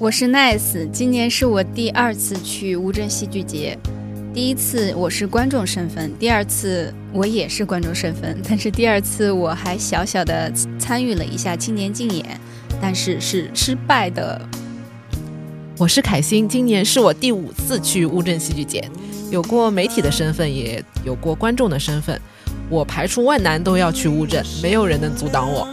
我是 Nice，今年是我第二次去乌镇戏剧节。第一次我是观众身份，第二次我也是观众身份，但是第二次我还小小的参与了一下青年竞演，但是是失败的。我是凯欣，今年是我第五次去乌镇戏剧节，有过媒体的身份，也有过观众的身份。我排除万难都要去乌镇，没有人能阻挡我。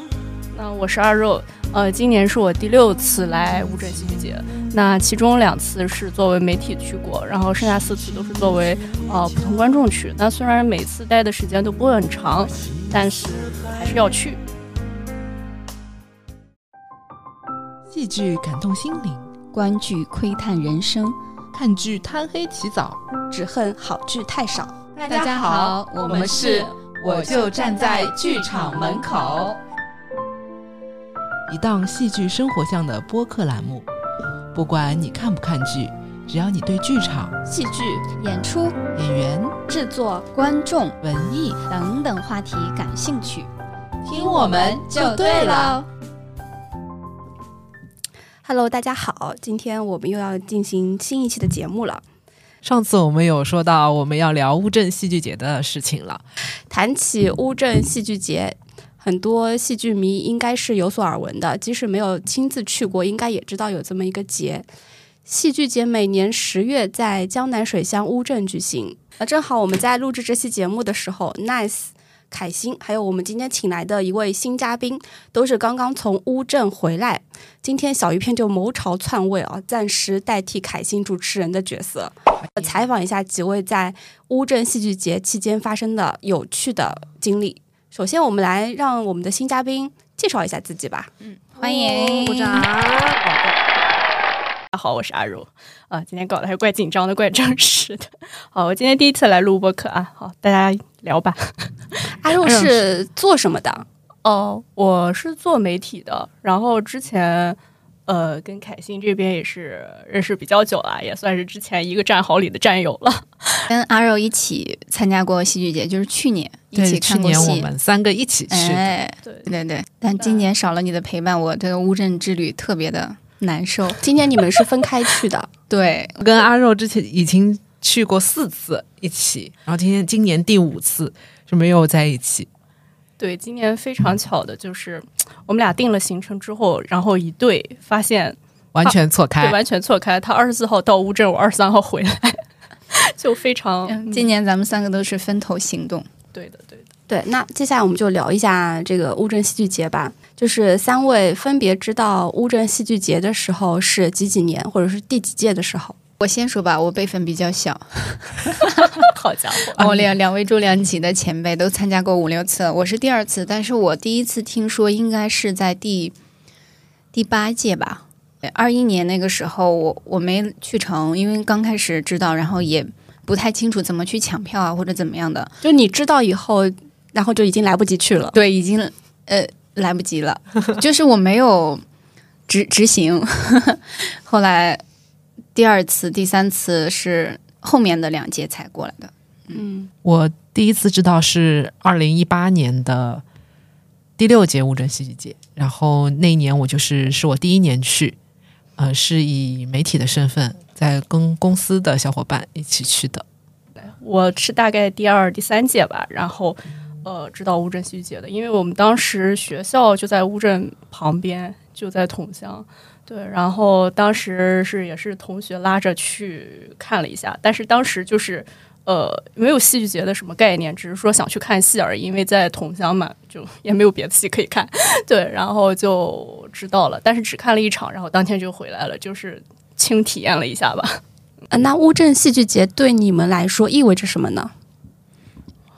那我是二肉。呃，今年是我第六次来乌镇戏剧节，那其中两次是作为媒体去过，然后剩下四次都是作为呃普通观众去。那虽然每次待的时间都不会很长，但是还是要去。戏剧感动心灵，观剧窥探人生，看剧贪黑起早，只恨好剧太少。大家好，我们是我就站在剧场门口。一档戏剧生活向的播客栏目，不管你看不看剧，只要你对剧场、戏剧、演出、演员、制作、观众、文艺等等话题感兴趣，听我们就对了。Hello，大家好，今天我们又要进行新一期的节目了。上次我们有说到我们要聊乌镇戏剧节的事情了，谈起乌镇戏剧节。很多戏剧迷应该是有所耳闻的，即使没有亲自去过，应该也知道有这么一个节。戏剧节每年十月在江南水乡乌镇举行。那正好我们在录制这期节目的时候，Nice、凯欣还有我们今天请来的一位新嘉宾，都是刚刚从乌镇回来。今天小鱼片就谋朝篡位啊，暂时代替凯欣主持人的角色，采访一下几位在乌镇戏剧节期间发生的有趣的经历。首先，我们来让我们的新嘉宾介绍一下自己吧。嗯，欢迎，鼓掌。大家好，我是阿如。啊，今天搞得还怪紧张的，怪正式的。好，我今天第一次来录播客啊。好，大家聊吧。阿如是做什么的？哦，我是做媒体的。然后之前。呃，跟凯欣这边也是认识比较久了，也算是之前一个战壕里的战友了。跟阿肉一起参加过戏剧节，就是去年一起看过戏。去年我们三个一起去。哎，对对对。但今年少了你的陪伴，我这个乌镇之旅特别的难受。今年你们是分开去的？对，跟阿肉之前已经去过四次一起，然后今天今年第五次就没有在一起。对，今年非常巧的就是，我们俩定了行程之后，然后一对发现完全错开，对，完全错开。他二十四号到乌镇，我二十三号回来，就非常。今年咱们三个都是分头行动。对的，对的，对。那接下来我们就聊一下这个乌镇戏剧节吧。就是三位分别知道乌镇戏剧节的时候是几几年，或者是第几届的时候。我先说吧，我辈分比较小。好家伙，我两两位重量级的前辈都参加过五六次，我是第二次，但是我第一次听说应该是在第第八届吧。二一年那个时候，我我没去成，因为刚开始知道，然后也不太清楚怎么去抢票啊，或者怎么样的。就你知道以后，然后就已经来不及去了。对，已经呃来不及了，就是我没有执执行。后来。第二次、第三次是后面的两届才过来的。嗯，我第一次知道是二零一八年的第六届乌镇戏剧节，然后那一年我就是是我第一年去，呃，是以媒体的身份在跟公司的小伙伴一起去的。我是大概第二、第三届吧，然后呃知道乌镇戏剧节的，因为我们当时学校就在乌镇旁边，就在桐乡。对，然后当时是也是同学拉着去看了一下，但是当时就是呃没有戏剧节的什么概念，只是说想去看戏而已，因为在桐乡嘛，就也没有别的戏可以看。对，然后就知道了，但是只看了一场，然后当天就回来了，就是轻体验了一下吧。呃，那乌镇戏剧节对你们来说意味着什么呢？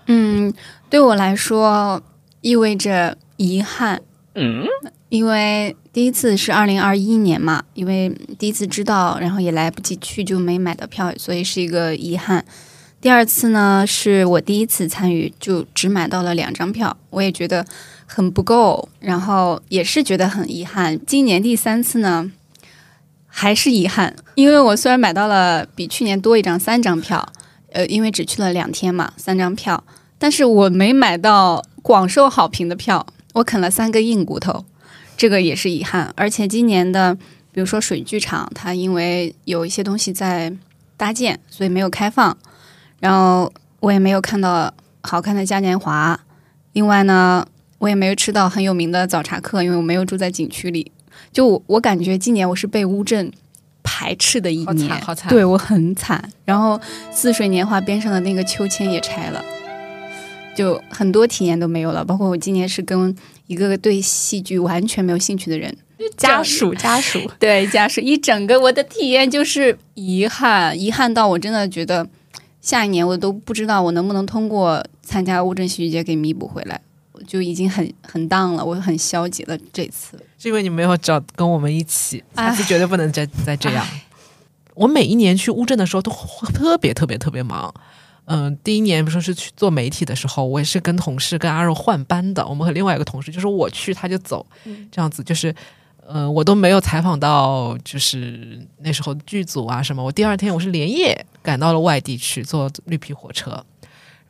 嗯，对我来说意味着遗憾。嗯。因为第一次是二零二一年嘛，因为第一次知道，然后也来不及去，就没买到票，所以是一个遗憾。第二次呢，是我第一次参与，就只买到了两张票，我也觉得很不够，然后也是觉得很遗憾。今年第三次呢，还是遗憾，因为我虽然买到了比去年多一张三张票，呃，因为只去了两天嘛，三张票，但是我没买到广受好评的票，我啃了三个硬骨头。这个也是遗憾，而且今年的，比比如说水剧场，它因为有一些东西在搭建，所以没有开放。然后我也没有看到好看的嘉年华。另外呢，我也没有吃到很有名的早茶客，因为我没有住在景区里。就我我感觉今年我是被乌镇排斥的一年，好惨，对我很惨。然后似水年华边上的那个秋千也拆了，就很多体验都没有了。包括我今年是跟一个个对戏剧完全没有兴趣的人。家属，家属，对家属，一整个我的体验就是遗憾，遗憾到我真的觉得下一年我都不知道我能不能通过参加乌镇戏剧节给弥补回来，我就已经很很荡了，我很消极了。这次是因为你没有找跟我们一起，下次绝对不能再再这样。我每一年去乌镇的时候都特别特别特别忙。嗯，第一年比如说是去做媒体的时候，我也是跟同事跟阿肉换班的，我们和另外一个同事就是我去他就走，这样子就是。呃，我都没有采访到，就是那时候剧组啊什么。我第二天我是连夜赶到了外地去坐绿皮火车，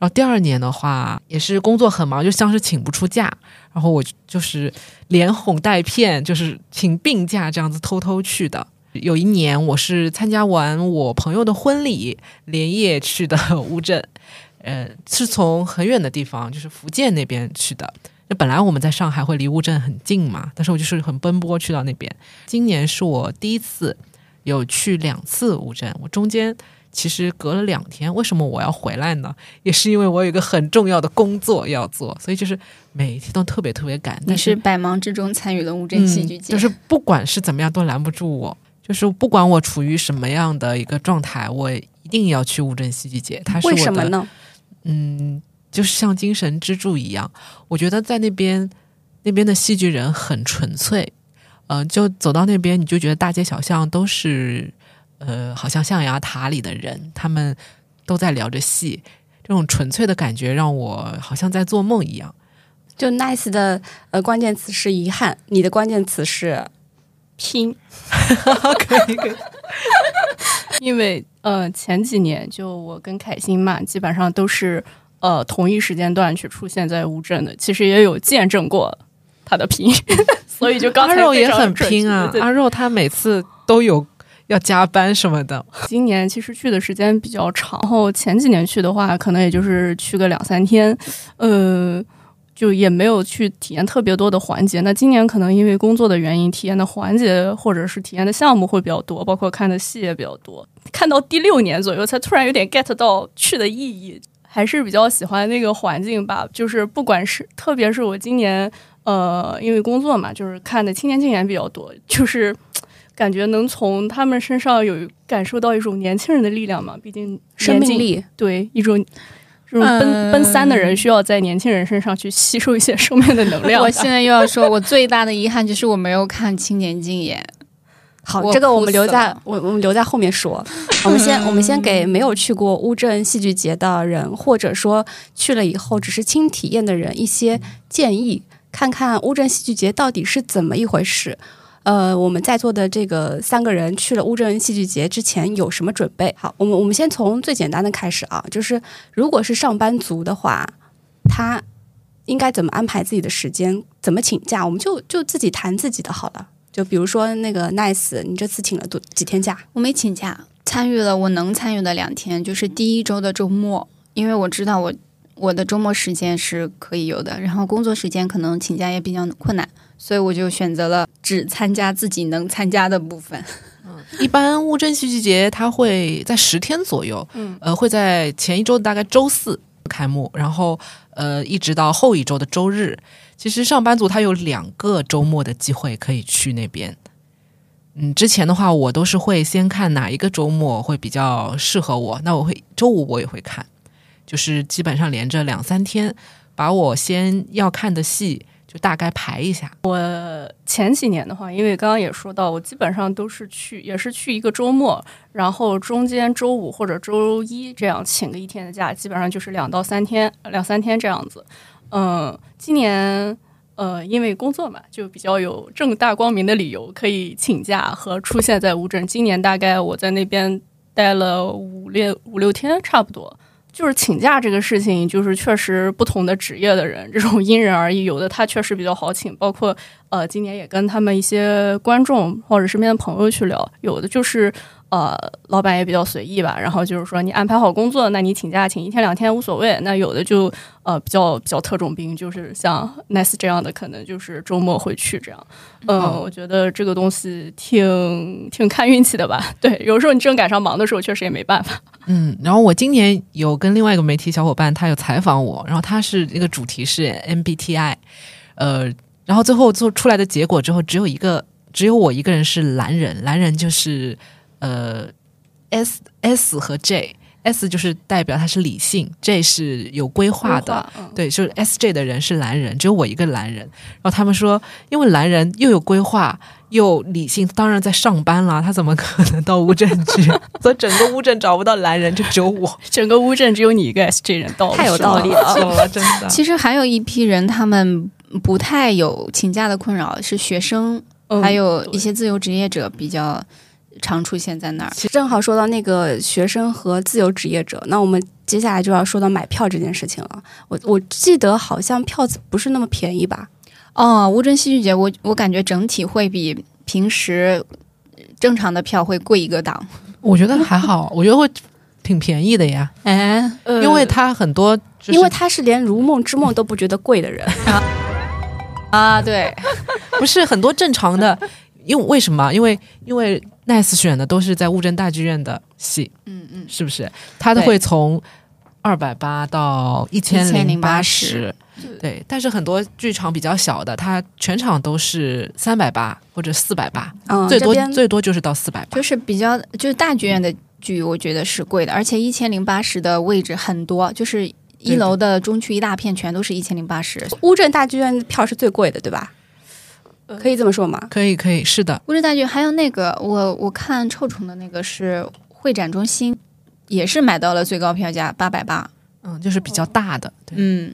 然后第二年的话也是工作很忙，就像是请不出假，然后我就是连哄带骗，就是请病假这样子偷偷去的。有一年我是参加完我朋友的婚礼，连夜去的乌镇，呃，是从很远的地方，就是福建那边去的。那本来我们在上海会离乌镇很近嘛，但是我就是很奔波去到那边。今年是我第一次有去两次乌镇，我中间其实隔了两天。为什么我要回来呢？也是因为我有一个很重要的工作要做，所以就是每一天都特别特别赶。你是百忙之中参与了乌镇戏剧节，就是不管是怎么样都拦不住我，就是不管我处于什么样的一个状态，我一定要去乌镇戏剧节。它是为什么呢？嗯。就是像精神支柱一样，我觉得在那边，那边的戏剧人很纯粹，嗯，就走到那边，你就觉得大街小巷都是，呃，好像象牙塔里的人，他们都在聊着戏，这种纯粹的感觉让我好像在做梦一样。就 nice 的呃关键词是遗憾，你的关键词是拼，可以可以，因为呃前几年就我跟凯欣嘛，基本上都是。呃，同一时间段去出现在乌镇的，其实也有见证过他的拼，所以就刚阿肉也很拼啊。阿肉他每次都有要加班什么的。今年其实去的时间比较长，然后前几年去的话，可能也就是去个两三天，呃，就也没有去体验特别多的环节。那今年可能因为工作的原因，体验的环节或者是体验的项目会比较多，包括看的戏也比较多。看到第六年左右，才突然有点 get 到去的意义。还是比较喜欢那个环境吧，就是不管是，特别是我今年，呃，因为工作嘛，就是看的青年青年比较多，就是感觉能从他们身上有感受到一种年轻人的力量嘛，毕竟生命力，对一种这种奔奔三的人需要在年轻人身上去吸收一些生命的能量。我现在又要说，我最大的遗憾就是我没有看青年竞演。好，这个我们留在我我们留在后面说。我们先我们先给没有去过乌镇戏剧节的人，或者说去了以后只是轻体验的人一些建议，看看乌镇戏剧节到底是怎么一回事。呃，我们在座的这个三个人去了乌镇戏剧节之前有什么准备？好，我们我们先从最简单的开始啊，就是如果是上班族的话，他应该怎么安排自己的时间，怎么请假？我们就就自己谈自己的好了。就比如说那个 Nice，你这次请了多几天假？我没请假，参与了我能参与的两天，就是第一周的周末，因为我知道我我的周末时间是可以有的，然后工作时间可能请假也比较困难，所以我就选择了只参加自己能参加的部分。嗯，一般乌镇戏剧节它会在十天左右，嗯，呃，会在前一周大概周四开幕，然后呃，一直到后一周的周日。其实上班族他有两个周末的机会可以去那边。嗯，之前的话我都是会先看哪一个周末会比较适合我，那我会周五我也会看，就是基本上连着两三天，把我先要看的戏就大概排一下。我前几年的话，因为刚刚也说到，我基本上都是去，也是去一个周末，然后中间周五或者周一这样请个一天的假，基本上就是两到三天，两三天这样子。嗯，今年呃，因为工作嘛，就比较有正大光明的理由可以请假和出现在乌镇。今年大概我在那边待了五六五六天，差不多就是请假这个事情，就是确实不同的职业的人，这种因人而异。有的他确实比较好请，包括呃，今年也跟他们一些观众或者身边的朋友去聊，有的就是。呃，老板也比较随意吧，然后就是说你安排好工作，那你请假请一天两天无所谓。那有的就呃比较比较特种兵，就是像 Nice 这样的，可能就是周末会去这样。嗯，我觉得这个东西挺挺看运气的吧。对，有时候你正赶上忙的时候，确实也没办法。嗯，然后我今年有跟另外一个媒体小伙伴，他有采访我，然后他是那个主题是 MBTI，呃，然后最后做出来的结果之后，只有一个，只有我一个人是蓝人，蓝人就是。呃，S S 和 J，S 就是代表他是理性，J 是有规划的，对，就是 S J 的人是蓝人，只有我一个蓝人。然后他们说，因为蓝人又有规划又理性，当然在上班啦，他怎么可能到乌镇去？所以整个乌镇找不到蓝人，就只有我，整个乌镇只有你一个 S J 人到，太有道理了，真的。其实还有一批人，他们不太有请假的困扰，是学生，还有一些自由职业者比较。常出现在那儿。其实正好说到那个学生和自由职业者，那我们接下来就要说到买票这件事情了。我我记得好像票子不是那么便宜吧？哦，乌镇戏剧节，我我感觉整体会比平时正常的票会贵一个档。我觉得还好，我觉得会挺便宜的呀。哎，因为他很多，因为他是连《如梦之梦》都不觉得贵的人 啊。对，不是很多正常的，因为为什么？因为因为。Nice 选的都是在乌镇大剧院的戏，嗯嗯，是不是？他都会从二百八到一千零八十，对。但是很多剧场比较小的，它全场都是三百八或者四百八，最多最多就是到四百八。就是比较就是大剧院的剧，我觉得是贵的，而且一千零八十的位置很多，就是一楼的中区一大片全都是一千零八十。乌镇大剧院票是最贵的，对吧？可以这么说吗？可以，可以，是的。乌镇大剧还有那个，我我看臭虫的那个是会展中心，也是买到了最高票价八百八。嗯，就是比较大的。嗯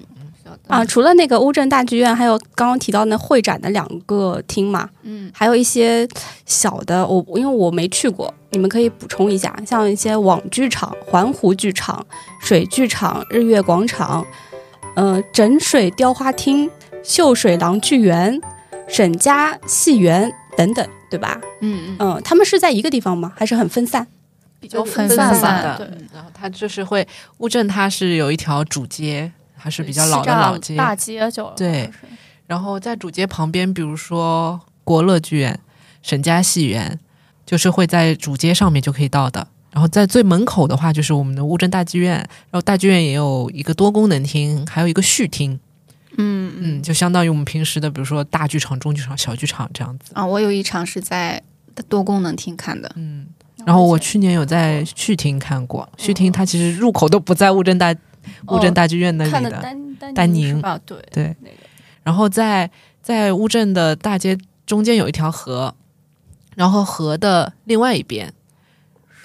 啊，除了那个乌镇大剧院，还有刚刚提到那会展的两个厅嘛。嗯，还有一些小的，我因为我没去过，你们可以补充一下，像一些网剧场、环湖剧场、水剧场、日月广场，呃，枕水雕花厅、秀水廊剧园。沈家戏园等等，对吧？嗯嗯他们是在一个地方吗？还是很分散？比较分散的。对，然后它就是会乌镇，它是有一条主街，还是比较老的老街，大街就对。然后在主街旁边，比如说国乐剧院、沈家戏园，就是会在主街上面就可以到的。然后在最门口的话，就是我们的乌镇大剧院。然后大剧院也有一个多功能厅，还有一个序厅。嗯嗯，就相当于我们平时的，比如说大剧场、中剧场、小剧场这样子啊。我有一场是在多功能厅看的，嗯，然后我去年有在序厅看过，序厅它其实入口都不在乌镇大乌镇大剧院那里的丹丹宁啊？对对，然后在在乌镇的大街中间有一条河，然后河的另外一边，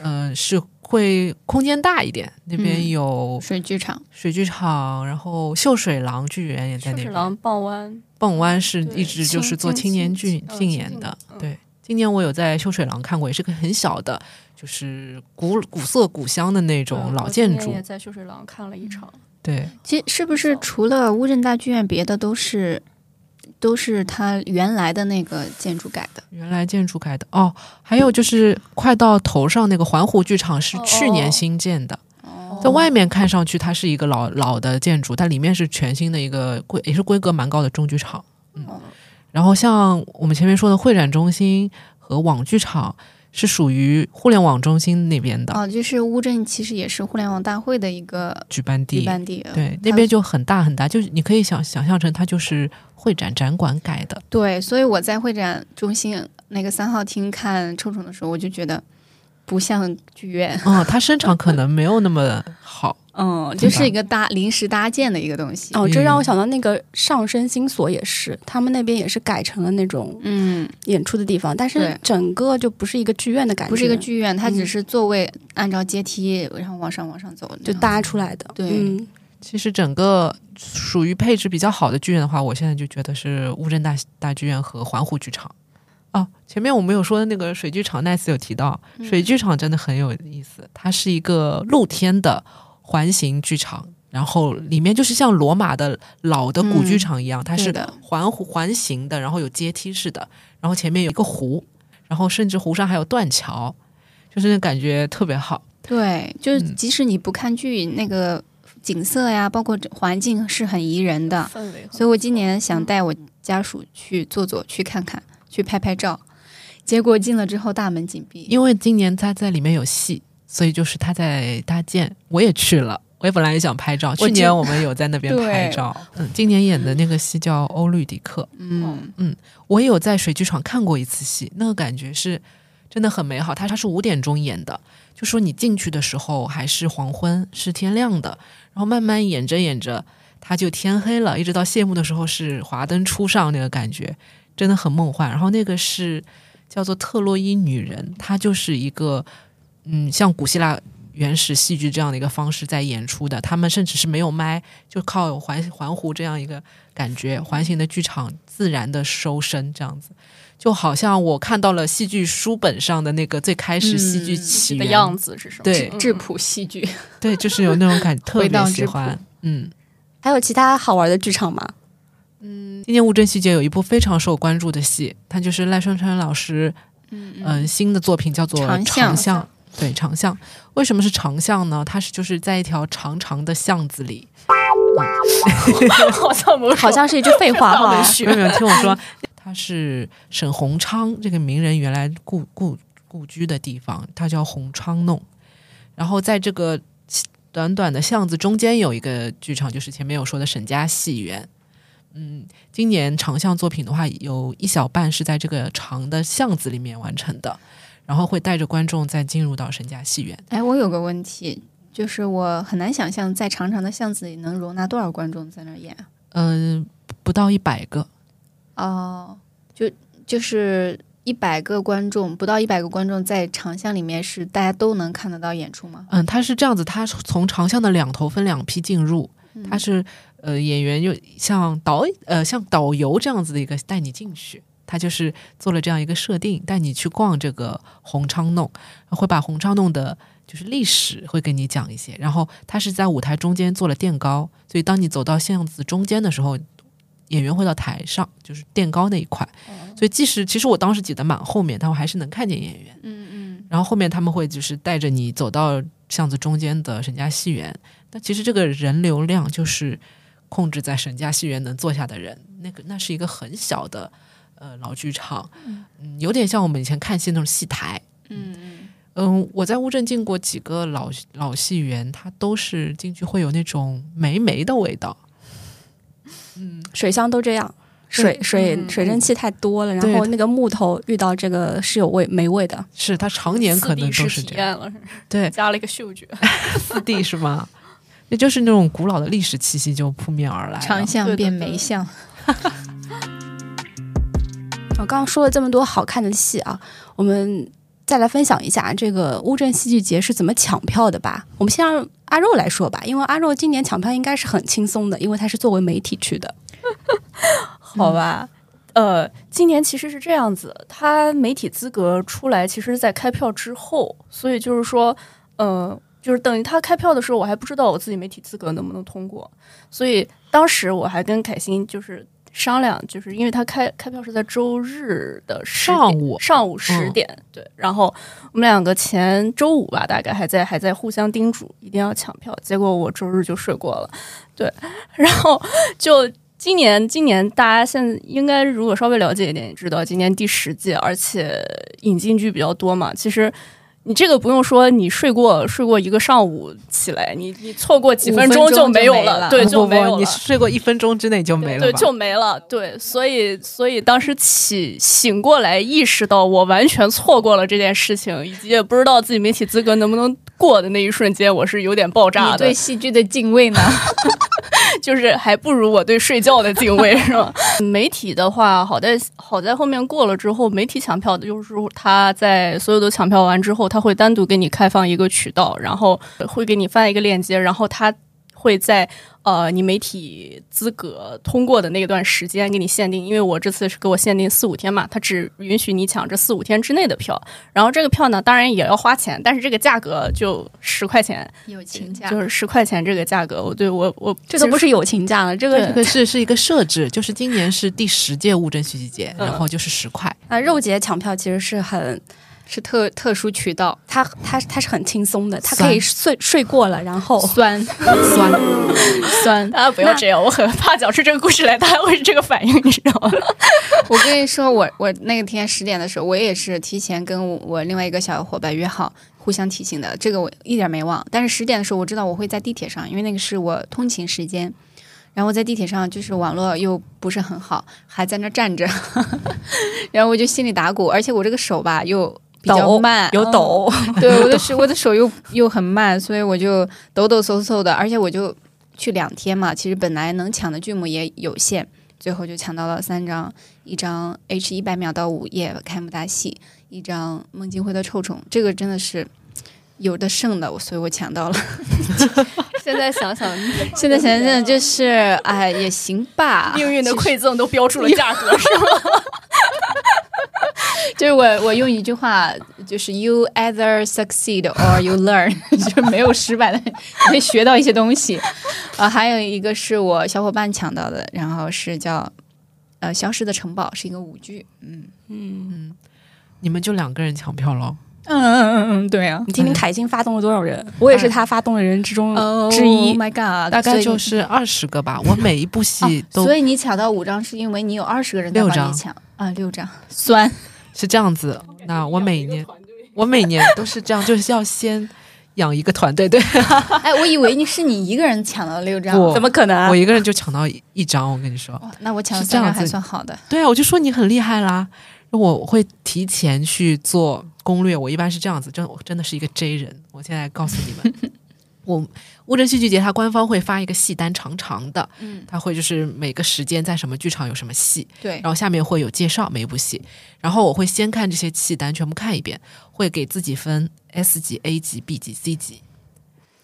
嗯是。会空间大一点，那边有水剧场，水剧场，然后秀水廊剧园也在那边。秀水廊傍湾，傍湾是一直就是做青年剧竞演的。对，今年我有在秀水廊看过，也是个很小的，就是古古色古香的那种老建筑。也在秀水廊看了一场。对，其实是不是除了乌镇大剧院，别的都是？都是它原来的那个建筑改的，原来建筑改的。哦。还有就是快到头上那个环湖剧场是去年新建的，在外面看上去它是一个老老的建筑，但里面是全新的一个规也是规格蛮高的中剧场。嗯，然后像我们前面说的会展中心和网剧场是属于互联网中心那边的。哦，就是乌镇其实也是互联网大会的一个举办地，举办地对那边就很大很大，就是你可以想想象成它就是。会展展馆改的，对，所以我在会展中心那个三号厅看臭虫的时候，我就觉得不像剧院。哦，它声场可能没有那么好，嗯，就是一个搭临时搭建的一个东西。哦，这让我想到那个上升星所也是，他们那边也是改成了那种嗯演出的地方，但是整个就不是一个剧院的感觉，不是一个剧院，它只是座位按照阶梯然后往上往上走就搭出来的。对，其实整个。属于配置比较好的剧院的话，我现在就觉得是乌镇大大剧院和环湖剧场。哦，前面我们有说的那个水剧场，奈斯有提到，水剧场真的很有意思，它是一个露天的环形剧场，然后里面就是像罗马的老的古剧场一样，它是环环形的，然后有阶梯式的，然后前面有一个湖，然后甚至湖上还有断桥，就是感觉特别好。对，就是即使你不看剧，那个景色呀，包括环境是很宜人的氛围。所以我今年想带我家属去坐坐，去看看，去拍拍照。结果进了之后大门紧闭，因为今年他在里面有戏，所以就是他在搭建。我也去了，我也本来也想拍照。去年我们有在那边 拍照。嗯，今年演的那个戏叫《欧律狄克》。嗯嗯，我也有在水剧场看过一次戏，那个感觉是真的很美好。他他是五点钟演的，就说你进去的时候还是黄昏，是天亮的，然后慢慢演着演着，他就天黑了，一直到谢幕的时候是华灯初上，那个感觉真的很梦幻。然后那个是。叫做特洛伊女人，她就是一个，嗯，像古希腊原始戏剧这样的一个方式在演出的。他们甚至是没有麦，就靠环环湖这样一个感觉，环形的剧场自然的收声，这样子，就好像我看到了戏剧书本上的那个最开始戏剧起源的样子是什么？对，质朴戏剧，对，就是有那种感，特别喜欢。嗯，还有其他好玩的剧场吗？嗯，今年乌镇戏节有一部非常受关注的戏，它就是赖声川老师，嗯新的作品叫做《长巷》。对，长巷为什么是长巷呢？它是就是在一条长长的巷子里，好像不好像是一句废话哈。没有没有，听我说，它是沈鸿昌这个名人原来故故故居的地方，它叫鸿昌弄。然后在这个短短的巷子中间有一个剧场，就是前面有说的沈家戏园。嗯，今年长巷作品的话，有一小半是在这个长的巷子里面完成的，然后会带着观众再进入到沈家戏院。哎，我有个问题，就是我很难想象在长长的巷子里能容纳多少观众在那儿演。嗯，不到一百个。哦，就就是一百个观众，不到一百个观众在长巷里面是大家都能看得到演出吗？嗯，他是这样子，它从长巷的两头分两批进入，他是。呃，演员就像导呃像导游这样子的一个带你进去，他就是做了这样一个设定，带你去逛这个红昌弄，会把红昌弄的就是历史会跟你讲一些。然后他是在舞台中间做了垫高，所以当你走到巷子中间的时候，演员会到台上，就是垫高那一块。所以即使其实我当时挤得蛮后面，但我还是能看见演员。嗯嗯。然后后面他们会就是带着你走到巷子中间的沈家戏园，但其实这个人流量就是。控制在沈家戏园能坐下的人，那个那是一个很小的呃老剧场，嗯，有点像我们以前看戏那种戏台，嗯嗯。嗯，我在乌镇进过几个老老戏园，它都是进去会有那种霉霉的味道，嗯，水箱都这样，水水水蒸气太多了，然后那个木头遇到这个是有味霉味的，是它常年可能都是这样，对，加了一个嗅觉，四 D 是吗？那就是那种古老的历史气息就扑面而来，长巷变梅巷。我刚刚说了这么多好看的戏啊，我们再来分享一下这个乌镇戏剧节是怎么抢票的吧。我们先让阿肉来说吧，因为阿肉今年抢票应该是很轻松的，因为他是作为媒体去的。好吧，呃，今年其实是这样子，他媒体资格出来，其实是在开票之后，所以就是说，呃。就是等于他开票的时候，我还不知道我自己媒体资格能不能通过，所以当时我还跟凯欣就是商量，就是因为他开开票是在周日的上午上午十点，对，然后我们两个前周五吧，大概还在还在互相叮嘱一定要抢票，结果我周日就睡过了，对，然后就今年今年大家现在应该如果稍微了解一点，也知道今年第十届，而且引进剧比较多嘛，其实。你这个不用说，你睡过睡过一个上午起来，你你错过几分钟就没有了，对，就没有了。你睡过一分钟之内就没了，对，就没了。对，所以所以当时起醒过来，意识到我完全错过了这件事情，以及也不知道自己媒体资格能不能过的那一瞬间，我是有点爆炸的。对戏剧的敬畏呢？就是还不如我对睡觉的敬畏，是吧？媒体的话，好在好在后面过了之后，媒体抢票的就是他在所有的抢票完之后，他会单独给你开放一个渠道，然后会给你发一个链接，然后他会在呃你媒体资格通过的那段时间给你限定，因为我这次是给我限定四五天嘛，它只允许你抢这四五天之内的票。然后这个票呢，当然也要花钱，但是这个价格就十块钱，友情价就是十块钱这个价格。我对我我这个不是友情价了，这个这个是是一个设置，就是今年是第十届物证戏剧节，然后就是十块。啊，肉节抢票其实是很。是特特殊渠道，它它它是很轻松的，它可以睡睡过了，然后酸酸 酸，大家不要这样，我很怕讲出这个故事来，大家会是这个反应，你知道吗？我跟你说，我我那天十点的时候，我也是提前跟我另外一个小伙伴约好，互相提醒的，这个我一点没忘。但是十点的时候，我知道我会在地铁上，因为那个是我通勤时间，然后在地铁上就是网络又不是很好，还在那站着，然后我就心里打鼓，而且我这个手吧又。比较慢，有抖，对，我的手，我的手又又很慢，所以我就抖抖嗖嗖的，而且我就去两天嘛，其实本来能抢的剧目也有限，最后就抢到了三张，一张 H 一百秒到午夜开幕大戏，一张孟京辉的臭虫，这个真的是有的剩的，所以我抢到了。现在想想，现在想想就是哎也行吧，命运的馈赠都标注了价格，是吗？就是我，我用一句话，就是 “you either succeed or you learn”，就是没有失败的，可以学到一些东西。啊，还有一个是我小伙伴抢到的，然后是叫呃《消失的城堡》，是一个舞剧。嗯嗯嗯，你们就两个人抢票喽？嗯嗯嗯嗯，对啊。你听听凯欣发动了多少人？我也是他发动的人之中之一。Oh My God，大概就是二十个吧。我每一部戏都……所以你抢到五张，是因为你有二十个人在帮你抢啊？六张，酸。是这样子，那我每年我每年都是这样，就是要先养一个团队。对，哎，我以为你是你一个人抢了六张，怎么可能？我一个人就抢到一张，我跟你说，那我抢三张还算好的。对啊，我就说你很厉害啦。我会提前去做攻略，我一般是这样子，真我真的是一个 J 人。我现在告诉你们。我乌镇戏剧节，它官方会发一个戏单，长长的，嗯，它会就是每个时间在什么剧场有什么戏，对，然后下面会有介绍每一部戏，然后我会先看这些戏单，全部看一遍，会给自己分 S 级、A 级、B 级、C 级，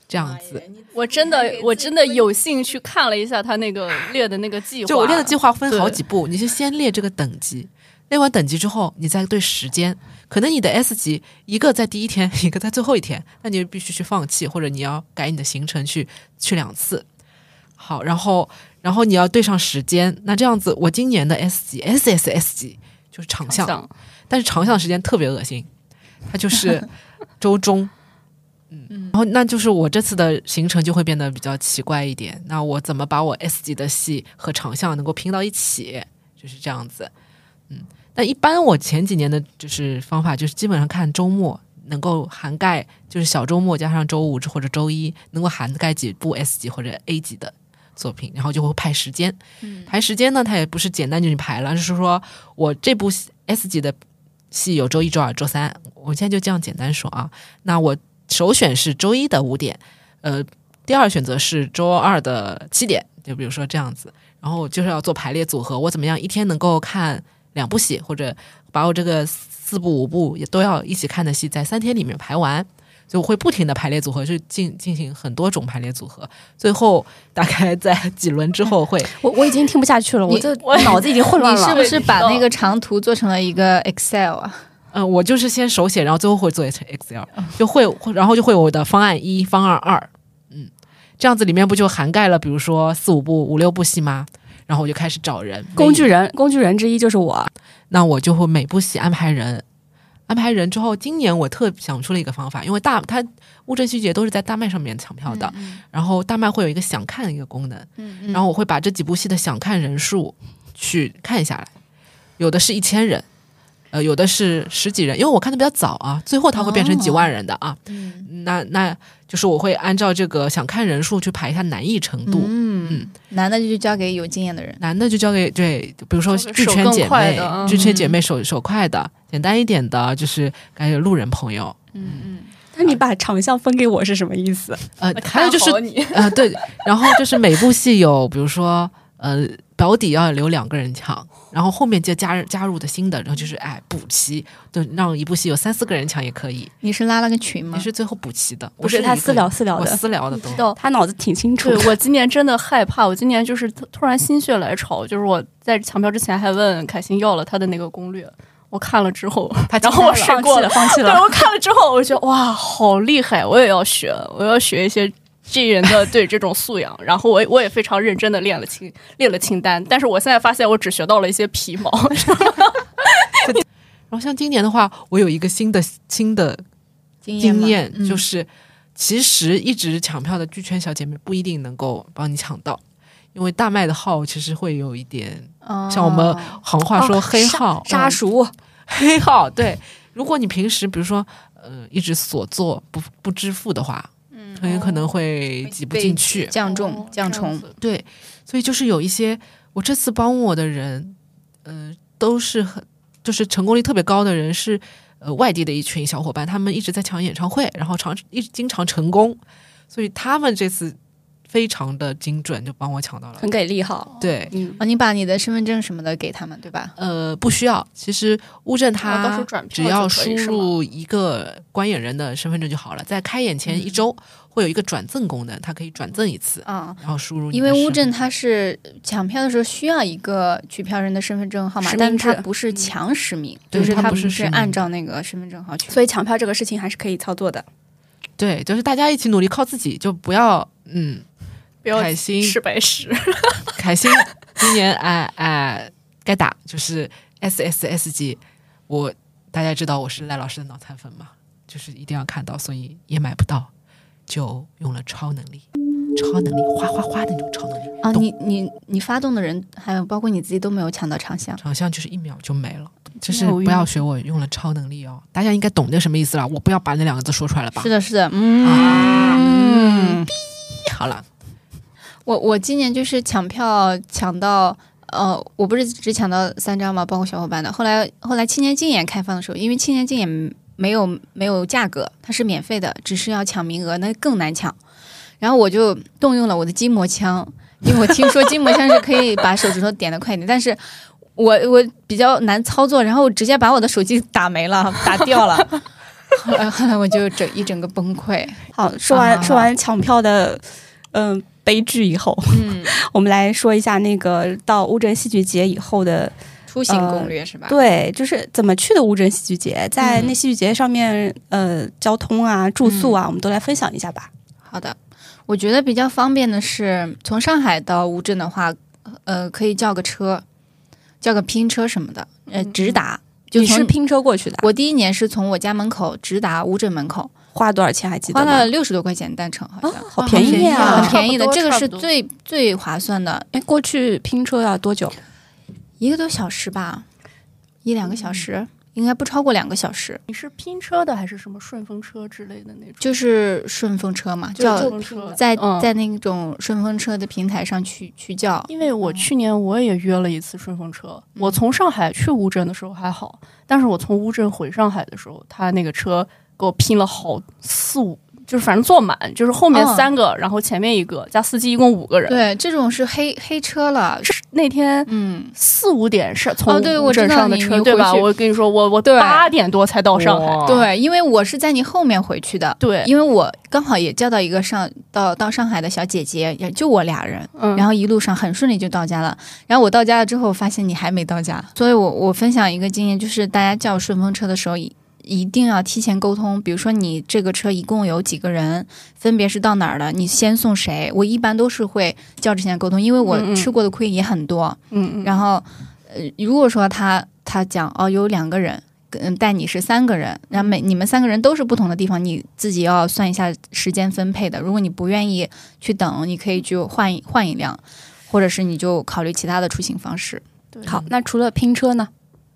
这样子。我真的我真的有幸去看了一下他那个列的那个计划，就我列的计划分好几步，你是先列这个等级。列完等级之后，你再对时间，可能你的 S 级一个在第一天，一个在最后一天，那你就必须去放弃，或者你要改你的行程去去两次。好，然后然后你要对上时间，那这样子，我今年的 S 级 SSS 级就是长项，但是长项时间特别恶心，它就是 周中，嗯，然后那就是我这次的行程就会变得比较奇怪一点。那我怎么把我 S 级的戏和长项能够拼到一起？就是这样子。嗯，那一般我前几年的就是方法，就是基本上看周末能够涵盖，就是小周末加上周五或者周一能够涵盖几部 S 级或者 A 级的作品，然后就会排时间。排时间呢，它也不是简单就去排了，就是说我这部 S 级的戏有周一、周二、周三，我现在就这样简单说啊。那我首选是周一的五点，呃，第二选择是周二的七点，就比如说这样子。然后就是要做排列组合，我怎么样一天能够看。两部戏，或者把我这个四部五部也都要一起看的戏，在三天里面排完，就会不停的排列组合，就进进行很多种排列组合，最后大概在几轮之后会，我我已经听不下去了，我这我脑子已经混乱了。你是不是把那个长图做成了一个 Excel 啊？嗯，我就是先手写，然后最后会做成 Excel，就会然后就会我的方案一、方案二，嗯，这样子里面不就涵盖了，比如说四五部、五六部戏吗？然后我就开始找人，工具人，工具人之一就是我。那我就会每部戏安排人，安排人之后，今年我特想出了一个方法，因为大它乌镇戏剧节都是在大麦上面抢票的，然后大麦会有一个想看的一个功能，然后我会把这几部戏的想看人数去看下来，有的是一千人。呃，有的是十几人，因为我看的比较早啊，最后它会变成几万人的啊。嗯，那那就是我会按照这个想看人数去排一下难易程度。嗯，难的就交给有经验的人，难的就交给对，比如说剧圈姐妹，剧圈姐妹手手快的，简单一点的，就是感觉路人朋友。嗯嗯，那你把长项分给我是什么意思？呃，还有就是呃，对，然后就是每部戏有，比如说呃，保底要留两个人抢，然后后面就加加入的新的，然后就是哎补齐，就让一部戏有三四个人抢也可以。你是拉了个群吗？你是最后补齐的，不是他私聊私聊的，私聊的都。他脑子挺清楚。对我今年真的害怕，我今年就是突然心血来潮，就是我在抢票之前还问凯欣要了他的那个攻略，我看了之后，然后我放弃了，放弃了。对我看了之后，我觉得哇，好厉害，我也要学，我要学一些。这人的对这种素养，然后我我也非常认真的练了清列了清单，但是我现在发现我只学到了一些皮毛。然后像今年的话，我有一个新的新的经验，就是其实一直抢票的剧圈小姐妹不一定能够帮你抢到，因为大麦的号其实会有一点像我们行话说黑号杀熟黑号。对，如果你平时比如说呃一直所做不不支付的话。很有可能会挤不进去，降重降重。对，所以就是有一些我这次帮我的人，呃，都是很就是成功率特别高的人，是呃外地的一群小伙伴，他们一直在抢演唱会，然后常一经常成功，所以他们这次。非常的精准，就帮我抢到了，很给力哈。对，啊，你把你的身份证什么的给他们，对吧？呃，不需要。其实乌镇他只要输入一个观演人的身份证就好了，在开演前一周会有一个转赠功能，它可以转赠一次啊，然后输入。因为乌镇它是抢票的时候需要一个取票人的身份证号码，但是它不是强实名，就是它不是按照那个身份证号取。所以抢票这个事情还是可以操作的。对，就是大家一起努力，靠自己，就不要嗯。不要凯欣是白痴，凯欣今年哎哎该打就是 S S S 级，我大家知道我是赖老师的脑残粉嘛，就是一定要看到，所以也买不到，就用了超能力，超能力哗哗哗的那种超能力啊！你你你发动的人还有包括你自己都没有抢到长项，长项就是一秒就没了，就是不要学我用了超能力哦，大家应该懂这什么意思了，我不要把那两个字说出来了吧？是的，是的，嗯，好了。我我今年就是抢票抢到，呃，我不是只抢到三张嘛，包括小伙伴的。后来后来青年竞演开放的时候，因为青年竞演没有没有价格，它是免费的，只是要抢名额，那更难抢。然后我就动用了我的筋膜枪，因为我听说筋膜枪是可以把手指头点的快一点，但是我我比较难操作，然后直接把我的手机打没了，打掉了。后来后来我就整一整个崩溃。好，说完说完抢票的，嗯。悲剧以后，嗯，我们来说一下那个到乌镇戏剧节以后的出行攻略是吧？对，就是怎么去的乌镇戏剧节，在那戏剧节上面，呃，交通啊、住宿啊，我们都来分享一下吧。好的，我觉得比较方便的是从上海到乌镇的话，呃，可以叫个车，叫个拼车什么的，呃，直达。你是拼车过去的？我第一年是从我家门口直达乌镇门口。花了多少钱还记得吗？花了六十多块钱单程，好像好便宜啊，很便宜的。这个是最最划算的。哎，过去拼车要多久？一个多小时吧，一两个小时，应该不超过两个小时。你是拼车的还是什么顺风车之类的那种？就是顺风车嘛，叫在在那种顺风车的平台上去去叫。因为我去年我也约了一次顺风车，我从上海去乌镇的时候还好，但是我从乌镇回上海的时候，他那个车。给我拼了好四五，就是反正坐满，就是后面三个，然后前面一个加司机，一共五个人。对，这种是黑黑车了。那天嗯四五点是从我镇上的车对吧？我跟你说，我我八点多才到上海。对，因为我是在你后面回去的。对，因为我刚好也叫到一个上到到上海的小姐姐，也就我俩人，然后一路上很顺利就到家了。然后我到家了之后，发现你还没到家，所以我我分享一个经验，就是大家叫顺风车的时候。一定要提前沟通，比如说你这个车一共有几个人，分别是到哪儿的，你先送谁？我一般都是会叫之前沟通，因为我吃过的亏也很多。嗯嗯。然后，呃，如果说他他讲哦有两个人，嗯带你是三个人，然后每你们三个人都是不同的地方，你自己要算一下时间分配的。如果你不愿意去等，你可以就换换一辆，或者是你就考虑其他的出行方式。好，那除了拼车呢？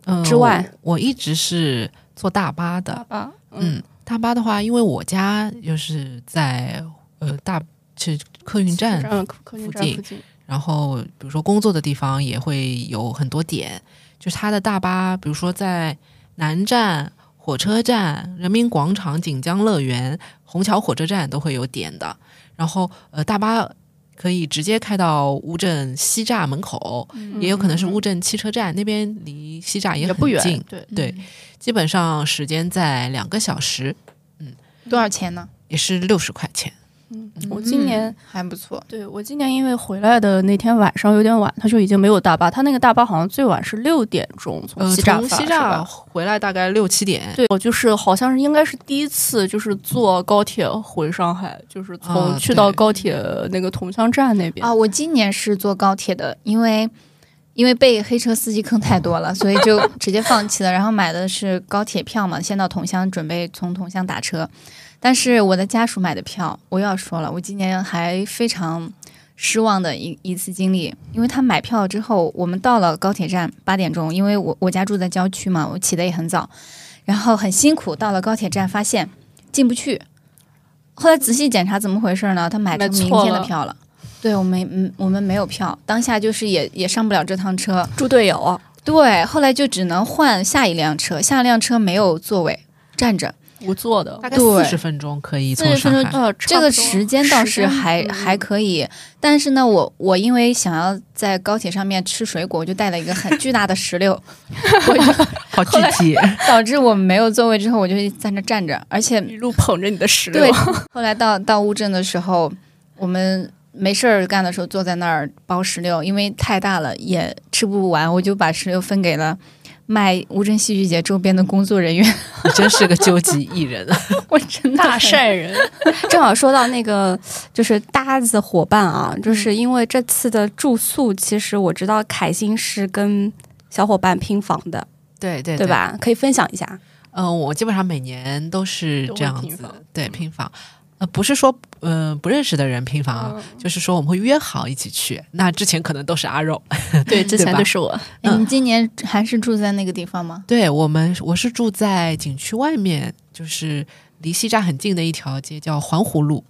嗯，之外，我一直是。坐大巴的，嗯，大巴的话，因为我家就是在呃大是客运站附近，然后比如说工作的地方也会有很多点，就是它的大巴，比如说在南站、火车站、人民广场、锦江乐园、虹桥火车站都会有点的，然后呃大巴。可以直接开到乌镇西栅门口，也有可能是乌镇汽车站那边，离西栅也很也不远近。，对，对，基本上时间在两个小时，嗯多少钱呢？也是六十块钱。嗯，我今年嗯还不错，对我今年因为回来的那天晚上有点晚，他就已经没有大巴，他那个大巴好像最晚是六点钟从呃，西栅从西栅发是吧回来大概六七点。对，我就是好像是应该是第一次，就是坐高铁回上海，就是从啊去到高铁那个桐乡站那边。啊，我今年是坐高铁的，因为因为被黑车司机坑太多了，所以就直接放弃了。然后买的是高铁票嘛，先到桐乡，准备从桐乡打车。但是我的家属买的票，我又要说了，我今年还非常失望的一一次经历，因为他买票之后，我们到了高铁站八点钟，因为我我家住在郊区嘛，我起的也很早，然后很辛苦到了高铁站，发现进不去。后来仔细检查怎么回事呢？他买成明天的票了。对我们，嗯，我们没有票，当下就是也也上不了这趟车。猪队友，对，后来就只能换下一辆车，下一辆车没有座位，站着。无座的，大概对四十分钟可以从40分钟上海。呃，这个时间倒是还嗯还可以，但是呢，我我因为想要在高铁上面吃水果，我就带了一个很巨大的石榴，我就好具体。导致我没有座位。之后我就在那站着，而且一路捧着你的石榴对，后来到到乌镇的时候，我们没事儿干的时候坐在那儿剥石榴，因为太大了也吃不完，我就把石榴分给了卖乌镇戏剧节周边的工作人员。你真是个究极艺人。我真大很善人。正好说到那个就是搭子伙伴啊，就是因为这次的住宿，其实我知道凯欣是跟小伙伴拼房的，对对对？吧？可以分享一下。嗯、我基本上每年都是这样子，对拼房。呃，不是说呃不认识的人拼房啊，嗯就是说我们会约好一起去。那之前可能都是阿肉，对，之前都是我。哎你今年还是住在那个地方吗？对我们我是住在景区外面，就是离西栅很近的一条街，叫环湖路。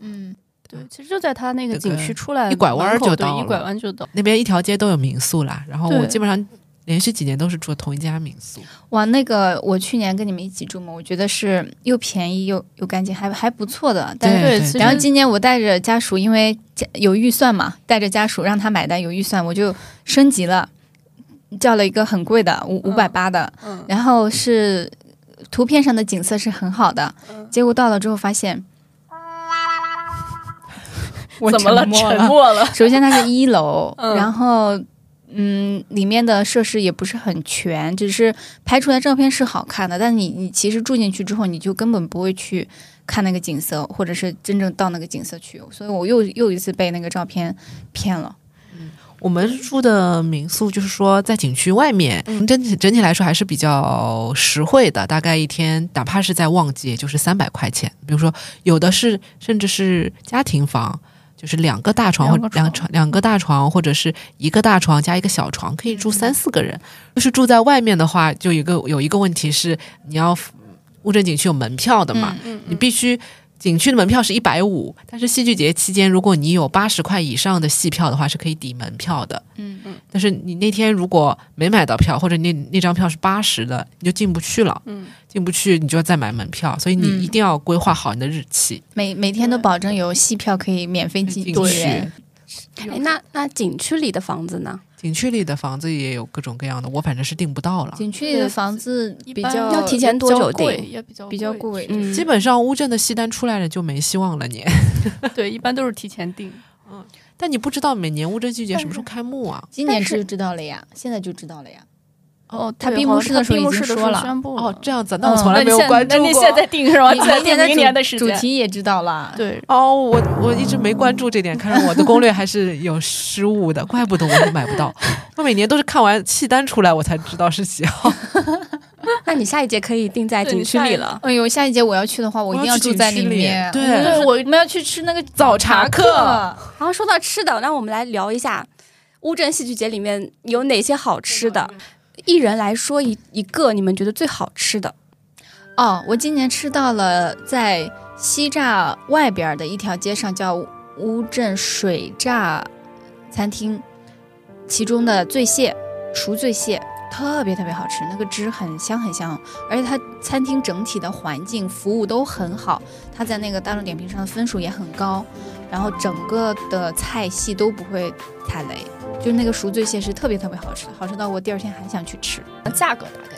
嗯，对，其实就在他那个景区出来一拐弯就到一拐弯就到。那边一条街都有民宿啦。然后我基本上连续几年都是住同一家民宿。哇，那个我去年跟你们一起住嘛，我觉得是又便宜又又干净，还还不错的。但是然后今年我带着家属，因为家有预算嘛，带着家属让他买单有预算，我就升级了，叫了一个很贵的五五百八的，嗯然后是图片上的景色是很好的，嗯结果到了之后发现，我怎么了？沉默沉默了。首先它是一楼，嗯然后嗯，里面的设施也不是很全，只是拍出来照片是好看的，但你你其实住进去之后，你就根本不会去看那个景色，或者是真正到那个景色去，所以我又又一次被那个照片骗了。我们住的民宿就是说在景区外面，嗯整体整体来说还是比较实惠的，大概一天哪怕是在旺季，也就是三百块钱。比如说有的是甚至是家庭房，就是两个大床或两个床两个大床，或者是一个大床加一个小床，可以住三四个人。就是住在外面的话，就有一个有一个问题是你要乌镇景区有门票的嘛，嗯你必须。景区的门票是一百五，但是戏剧节期间，如果你有八十块以上的戏票的话，是可以抵门票的。嗯嗯但是你那天如果没买到票，或者那那张票是八十的，你就进不去了。嗯，进不去你就要再买门票，所以你嗯一定要规划好你的日期。每每天都保证有戏票可以免费进去园。哎，那那景区里的房子呢？景区里的房子也有各种各样的，我反正是订不到了。景区里的房子比较要提前多久订？也比较比较贵，嗯基本上乌镇的戏单出来了就没希望了你。对，一般都是提前订。嗯但你不知道每年乌镇戏剧节什么时候开幕啊？今年是就知道了呀，现在就知道了呀。哦，他闭幕式的时候已经说了宣布哦，这样子，嗯那我从来没有关注过。那你现在定是吧？你现在明年的定明年的主主时间。题也知道了。对，哦，我我一直没关注这点，看来我的攻略还是有失误的，怪不得我买不到。我每年都是看完契单出来，我才知道是几号。那你下一节可以定在景区里了。哎呦，下一节我要去的话，我一定要去住在里景区里面。对我对我我们要去吃那个早茶课课。然后说到吃的，那我们来聊一下乌镇戏剧节里面有哪些好吃的。一人来说一一个你们觉得最好吃的。哦，我今年吃到了在西栅外边的一条街上叫乌镇水栅餐厅，其中的醉蟹、熟醉蟹特别特别好吃，那个汁很香很香，而且它餐厅整体的环境服务都很好，它在那个大众点评上的分数也很高，然后整个的菜系都不会踩雷，就是那个赎罪蟹是特别特别好吃的，好吃到我第二天还想去吃。价格大概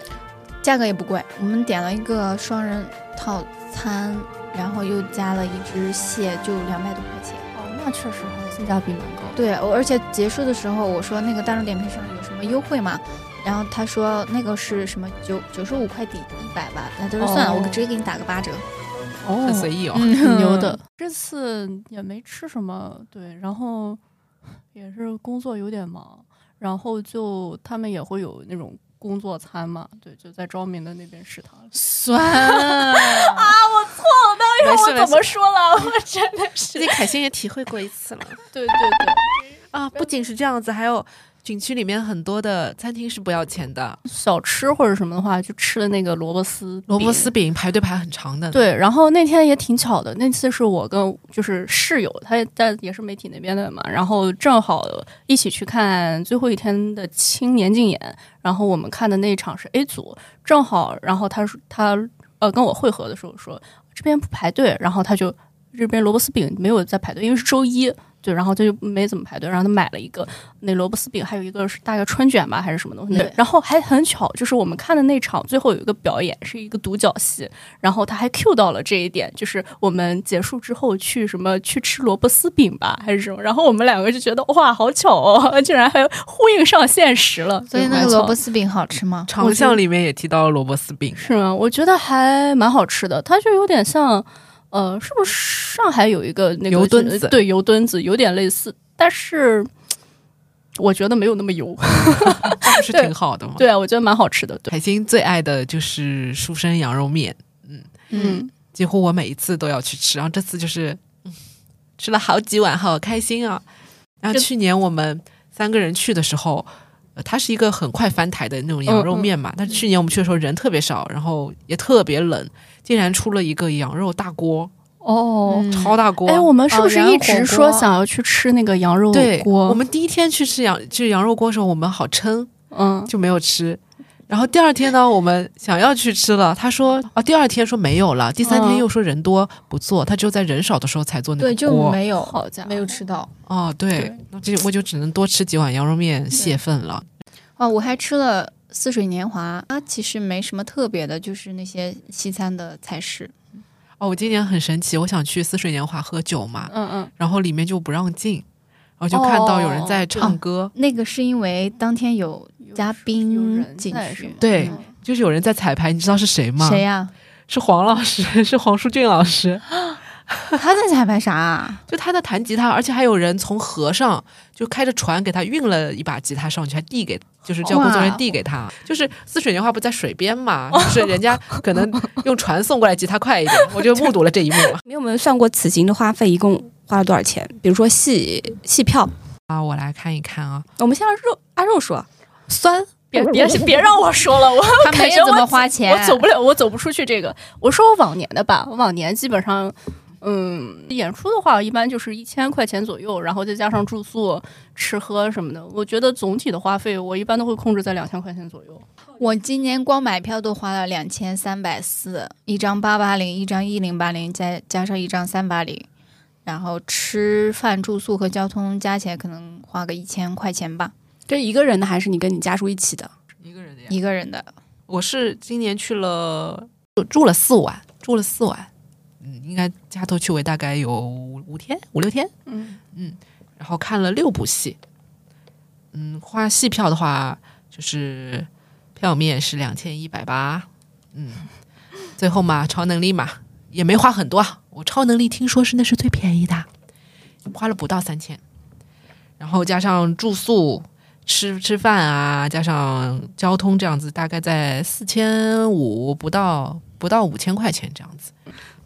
价格也不贵，我们点了一个双人套餐，然后又加了一只蟹，就两百多块钱。哦，那确实还性价比蛮高。对，而且结束的时候我说那个大众点评上有什么优惠吗？然后他说那个是什么九九十五块抵一百吧，那他说算了，我直接给你打个八折。哦，很随意哦，挺牛的。这次也没吃什么，对，然后也是工作有点忙，然后就他们也会有那种工作餐嘛，对，就在昭明的那边食堂。酸 啊！我错了，那会我怎么说了？我真的是，自己凯欣也体会过一次了。对对对，啊，不仅是这样子，还有。景区里面很多的餐厅是不要钱的，小吃或者什么的话，就吃了那个萝卜丝萝卜丝饼，排队排很长的。对，然后那天也挺巧的，那次是我跟就是室友，他在也是媒体那边的嘛，然后正好一起去看最后一天的青年竞演，然后我们看的那一场是 A 组，正好，然后他说他呃跟我会合的时候说这边不排队，然后他就这边萝卜丝饼没有在排队，因为是周一。对，然后他就没怎么排队，然后他买了一个那萝卜丝饼，还有一个是大概春卷吧，还是什么东西。对，然后还很巧，就是我们看的那场最后有一个表演，是一个独角戏，然后他还 Q 到了这一点，就是我们结束之后去什么去吃萝卜丝饼吧，还是什么？然后我们两个就觉得哇，好巧哦，竟然还呼应上现实了。所以那个萝卜丝饼好吃吗？长相里面也提到了萝卜丝饼，是吗？我觉得还蛮好吃的，它就有点像。呃，是不是上海有一个那个油墩子？对，油墩子有点类似，但是我觉得没有那么油，不是挺好的吗？对啊，我觉得蛮好吃的。海星最爱的就是书生羊肉面，嗯嗯，几乎我每一次都要去吃，然后这次就是吃了好几碗，好开心啊！然后去年我们三个人去的时候，它是一个很快翻台的那种羊肉面嘛，但是去年我们去的时候人特别少，然后也特别冷。竟然出了一个羊肉大锅哦，超大锅！哎，我们是不是一直说想要去吃那个羊肉锅？我们第一天去吃羊吃羊肉锅的时候，我们好撑，嗯，就没有吃。然后第二天呢，我们想要去吃了，他说啊，第二天说没有了，第三天又说人多不做，他只有在人少的时候才做那个锅，对，就没有，好家伙没有吃到。哦，对，那这我就只能多吃几碗羊肉面泄愤了。哦，我还吃了。似水年华，它其实没什么特别的，就是那些西餐的菜式。哦，我今年很神奇，我想去似水年华喝酒嘛，嗯嗯，然后里面就不让进，然后就看到有人在唱歌。那个是因为当天有嘉宾进去，对，就是有人在彩排，你知道是谁吗？谁呀？是黄老师，是黄舒俊老师。他在彩排啥啊？就他在弹吉他，而且还有人从河上就开着船给他运了一把吉他上去，还递给，就是叫工作人员递给他。就是似水年华不在水边嘛，就是人家可能用船送过来吉他快一点。我就目睹了这一幕。你有没有算过此行的花费一共花了多少钱？比如说戏戏票啊，我来看一看啊。我们先让肉阿肉说，酸，别别别让我说了，我他没怎么花钱，我走不了，我走不出去这个。我说我往年的吧，我往年基本上。嗯，演出的话，一般就是一千块钱左右，然后再加上住宿、吃喝什么的。我觉得总体的花费，我一般都会控制在两千块钱左右。我今年光买票都花了两千三百四，一张八八零，一张一零八零，再加上一张三八零，然后吃饭、住宿和交通加起来可能花个一千块钱吧。这一个人的还是你跟你家属一起的？一个人的，一个人的。我是今年去了，住了四晚，住了四晚。嗯，应该加头去尾大概有五天五六天，嗯。嗯，然后看了六部戏，嗯，花戏票的话就是票面是两千一百八，嗯，最后嘛，超能力嘛也没花很多啊，我超能力听说是那是最便宜的，花了不到三千，然后加上住宿、吃吃饭啊，加上交通这样子，大概在四千五不到不到五千块钱这样子。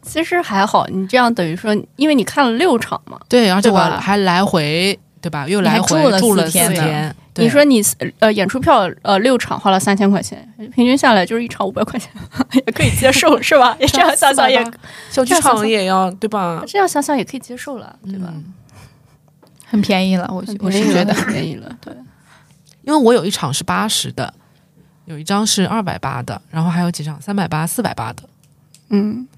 其实还好，你这样等于说，因为你看了六场嘛，对，而且我还来回，对吧？又来回住了四天。你说你呃演出票呃六场花了三千块钱，平均下来就是一场五百块钱，也可以接受，是吧？这样想想也，小剧场也要对吧？这样想想也可以接受了，对吧？很便宜了，我我是觉得很便宜了，对。因为我有一场是八十的，有一张是二百八的，然后还有几场三百八、四百八的。嗯，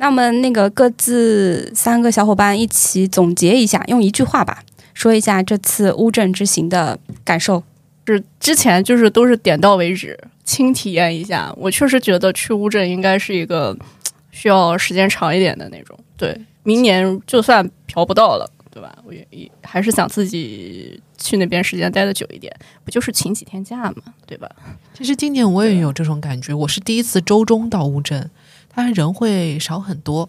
那我们那个各自三个小伙伴一起总结一下，用一句话吧，说一下这次乌镇之行的感受。是之前就是都是点到为止，轻体验一下。我确实觉得去乌镇应该是一个需要时间长一点的那种。对，明年就算嫖不到了，对吧？我也还是想自己去那边时间待的久一点，不就是请几天假嘛，对吧？其实今年我也有这种感觉，我是第一次周中到乌镇，他人会少很多，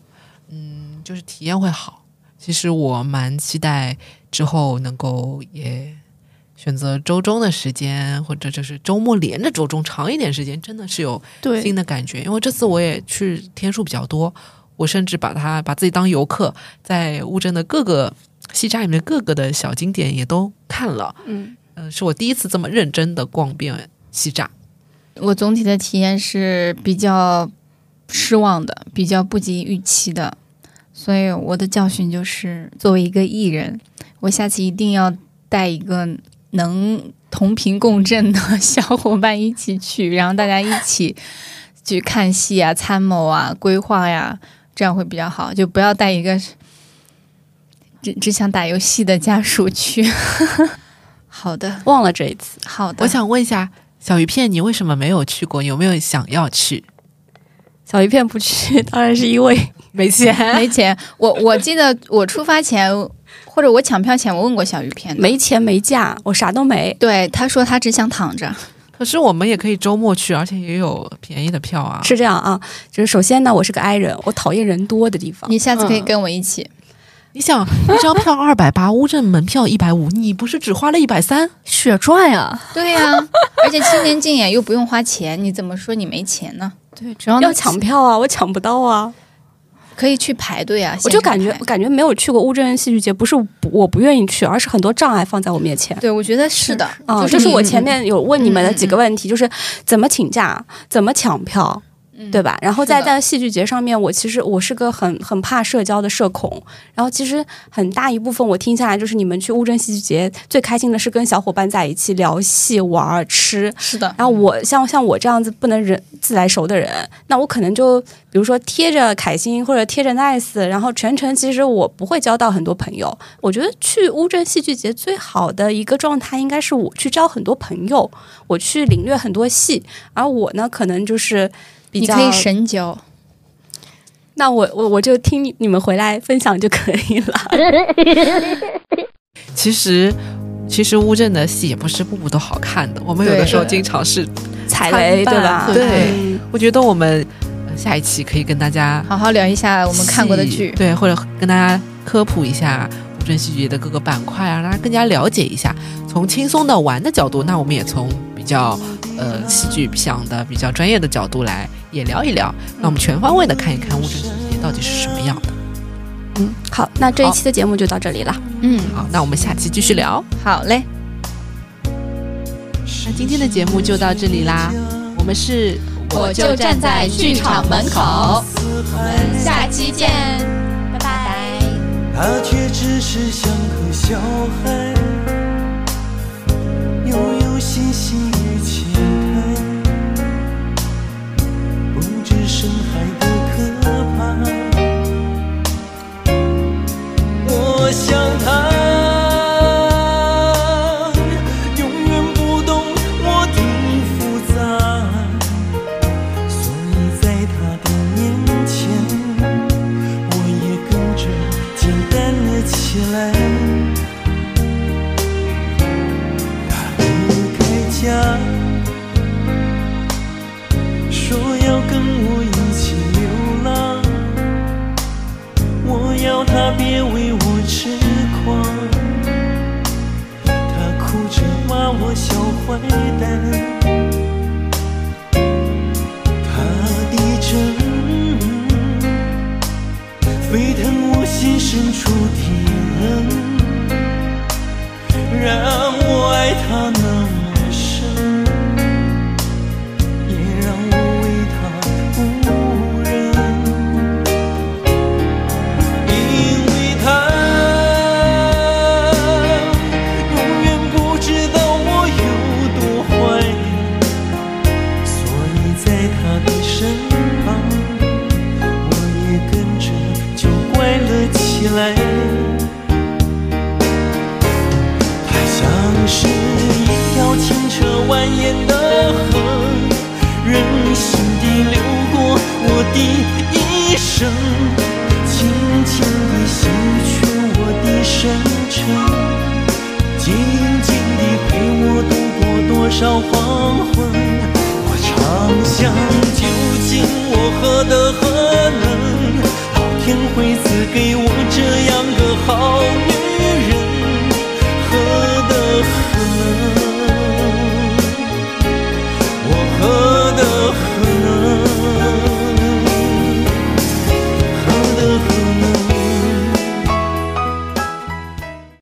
嗯，就是体验会好。其实我蛮期待之后能够也。选择周中的时间，或者就是周末连着周中长一点时间，真的是有新的感觉。因为这次我也去天数比较多，我甚至把它把自己当游客，在乌镇的各个西栅里面各个的小景点也都看了。嗯嗯，是我第一次这么认真的逛遍西栅。我总体的体验是比较失望的，比较不及预期的。所以我的教训就是，作为一个艺人，我下次一定要带一个。能同频共振的小伙伴一起去，然后大家一起 去看戏啊、参谋啊、规划呀，这样会比较好。就不要带一个只只想打游戏的家属去。好的，忘了这一次。好的，我想问一下小鱼片，你为什么没有去过？有没有想要去？小鱼片不去，当然是因为 没钱。没钱。我我记得我出发前。或者我抢票前我问过小鱼片，没钱没假，我啥都没。对，他说他只想躺着。可是我们也可以周末去，而且也有便宜的票啊。是这样啊，就是首先呢，我是个 I 人，我讨厌人多的地方。你下次可以跟我一起。你想，一张票二百八，乌镇门票一百五，你不是只花了一百三？血赚呀！对呀，而且青年竞演又不用花钱，你怎么说你没钱呢？对，主要要抢票啊，我抢不到啊。可以去排队啊！我就感觉，我感觉没有去过乌镇戏剧节，不是我不愿意去，而是很多障碍放在我面前。对，我觉得是的啊，就是我前面有问你们的几个问题，就是怎么请假，怎么抢票。对吧？然后在在戏剧节上面，我其实我是个很很怕社交的社恐。然后其实很大一部分我听下来，就是你们去乌镇戏剧节最开心的是跟小伙伴在一起聊戏、玩、吃。是的。然后我像像我这样子不能人自来熟的人，那我可能就比如说贴着凯欣或者贴着 nice，然后全程其实我不会交到很多朋友。我觉得去乌镇戏剧节最好的一个状态应该是我去交很多朋友，我去领略很多戏，而我呢可能就是。你可以神交，那我我我就听你们回来分享就可以了。其实其实乌镇的戏也不是部部都好看的，我们有的时候经常是踩雷，对吧？对，我觉得我们下一期可以跟大家好好聊一下我们看过的剧，对，或者跟大家科普一下乌镇戏剧的各个板块啊，让大家更加了解一下。从轻松的玩的角度，那我们也从比较。呃，戏剧想的比较专业的角度来也聊一聊，那我们全方位的看一看乌镇戏剧节到底是什么样的。嗯，好，那这一期的节目就到这里了。嗯，好，那我们下期继续聊。好嘞，那今天的节目就到这里啦。我们是，我就站在剧场门口。我们下期见，拜拜。他却只是像个小孩，星星。小坏蛋，他